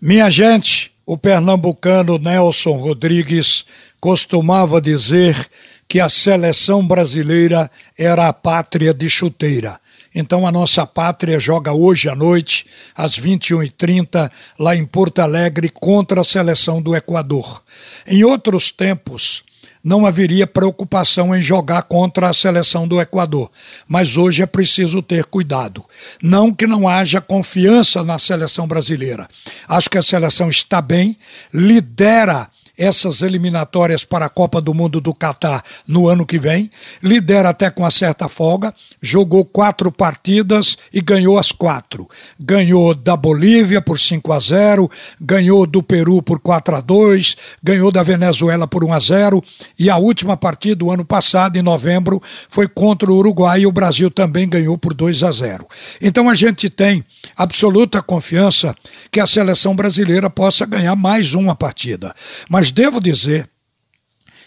Minha gente, o pernambucano Nelson Rodrigues costumava dizer que a seleção brasileira era a pátria de chuteira. Então a nossa pátria joga hoje à noite, às 21h30, lá em Porto Alegre, contra a seleção do Equador. Em outros tempos, não haveria preocupação em jogar contra a seleção do Equador. Mas hoje é preciso ter cuidado. Não que não haja confiança na seleção brasileira. Acho que a seleção está bem, lidera essas eliminatórias para a Copa do Mundo do Catar no ano que vem. Lidera até com uma certa folga, jogou quatro partidas e ganhou as quatro. Ganhou da Bolívia por 5 a 0, ganhou do Peru por 4 a 2, ganhou da Venezuela por 1 a 0 e a última partida do ano passado, em novembro, foi contra o Uruguai e o Brasil também ganhou por 2 a 0. Então a gente tem absoluta confiança que a seleção brasileira possa ganhar mais uma partida. Mas mas devo dizer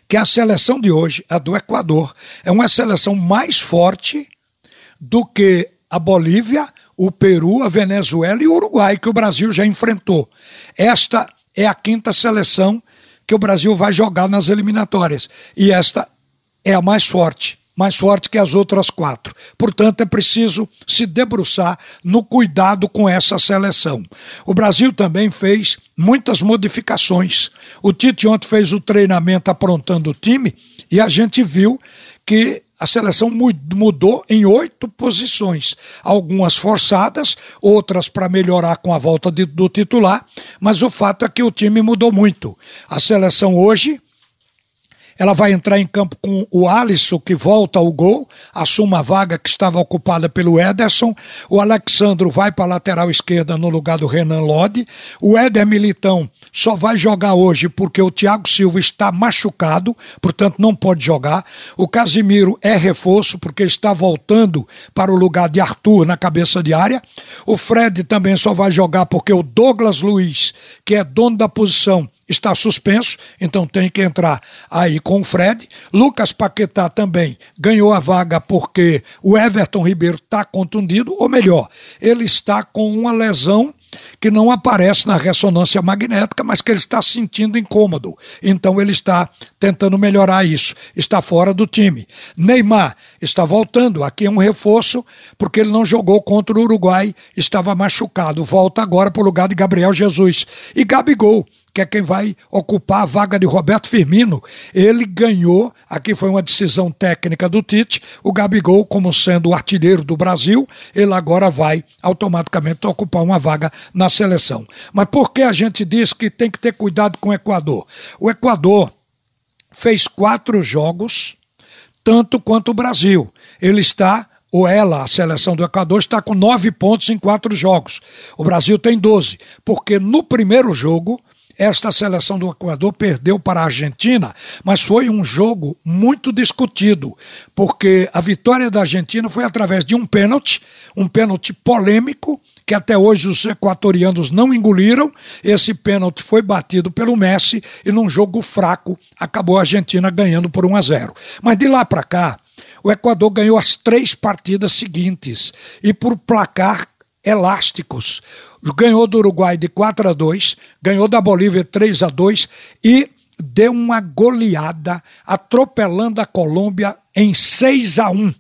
que a seleção de hoje, a do Equador, é uma seleção mais forte do que a Bolívia, o Peru, a Venezuela e o Uruguai, que o Brasil já enfrentou. Esta é a quinta seleção que o Brasil vai jogar nas eliminatórias. E esta é a mais forte mais forte que as outras quatro. Portanto, é preciso se debruçar no cuidado com essa seleção. O Brasil também fez muitas modificações. O Tite ontem fez o treinamento aprontando o time e a gente viu que a seleção mudou em oito posições, algumas forçadas, outras para melhorar com a volta de, do titular, mas o fato é que o time mudou muito. A seleção hoje ela vai entrar em campo com o Alisson, que volta ao gol, assume a vaga que estava ocupada pelo Ederson. O Alexandro vai para a lateral esquerda no lugar do Renan Lodi. O Éder Militão só vai jogar hoje porque o Thiago Silva está machucado, portanto não pode jogar. O Casimiro é reforço porque está voltando para o lugar de Arthur na cabeça de área. O Fred também só vai jogar porque o Douglas Luiz, que é dono da posição, está suspenso, então tem que entrar aí com o Fred. Lucas Paquetá também ganhou a vaga porque o Everton Ribeiro está contundido, ou melhor, ele está com uma lesão que não aparece na ressonância magnética, mas que ele está sentindo incômodo. Então ele está tentando melhorar isso. Está fora do time. Neymar está voltando. Aqui é um reforço, porque ele não jogou contra o Uruguai, estava machucado. Volta agora para o lugar de Gabriel Jesus. E Gabigol que é quem vai ocupar a vaga de Roberto Firmino. Ele ganhou, aqui foi uma decisão técnica do Tite, o Gabigol, como sendo o artilheiro do Brasil, ele agora vai automaticamente ocupar uma vaga na seleção. Mas por que a gente diz que tem que ter cuidado com o Equador? O Equador fez quatro jogos, tanto quanto o Brasil. Ele está ou ela, a seleção do Equador, está com nove pontos em quatro jogos. O Brasil tem doze, porque no primeiro jogo esta seleção do Equador perdeu para a Argentina, mas foi um jogo muito discutido, porque a vitória da Argentina foi através de um pênalti, um pênalti polêmico, que até hoje os equatorianos não engoliram. Esse pênalti foi batido pelo Messi e num jogo fraco acabou a Argentina ganhando por 1 a 0. Mas de lá para cá, o Equador ganhou as três partidas seguintes e por placar elásticos. Ganhou do Uruguai de 4 a 2, ganhou da Bolívia 3 a 2 e deu uma goleada, atropelando a Colômbia em 6 a 1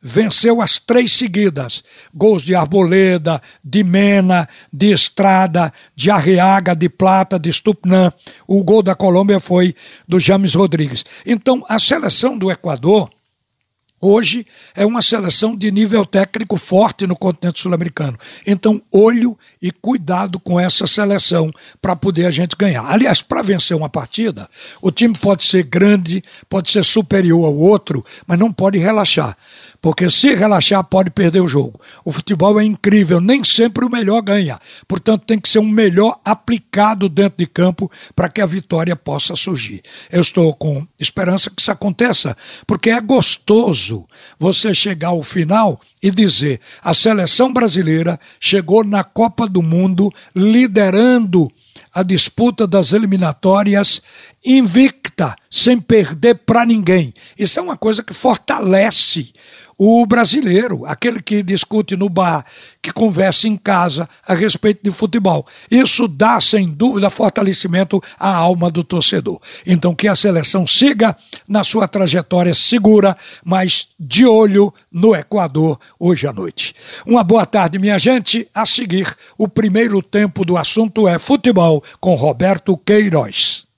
venceu as três seguidas. Gols de Arboleda, de Mena, de Estrada, de Arriaga, de Plata, de Stupnan. O gol da Colômbia foi do James Rodrigues. Então, a seleção do Equador Hoje é uma seleção de nível técnico forte no continente sul-americano. Então, olho e cuidado com essa seleção para poder a gente ganhar. Aliás, para vencer uma partida, o time pode ser grande, pode ser superior ao outro, mas não pode relaxar. Porque se relaxar, pode perder o jogo. O futebol é incrível, nem sempre o melhor ganha. Portanto, tem que ser um melhor aplicado dentro de campo para que a vitória possa surgir. Eu estou com esperança que isso aconteça, porque é gostoso você chegar ao final e dizer: a seleção brasileira chegou na Copa do Mundo liderando a disputa das eliminatórias invicta, sem perder para ninguém. Isso é uma coisa que fortalece o brasileiro, aquele que discute no bar, que conversa em casa a respeito de futebol. Isso dá, sem dúvida, fortalecimento à alma do torcedor. Então, que a seleção siga na sua trajetória segura, mas de olho no Equador hoje à noite. Uma boa tarde, minha gente. A seguir, o primeiro tempo do assunto é futebol com Roberto Queiroz.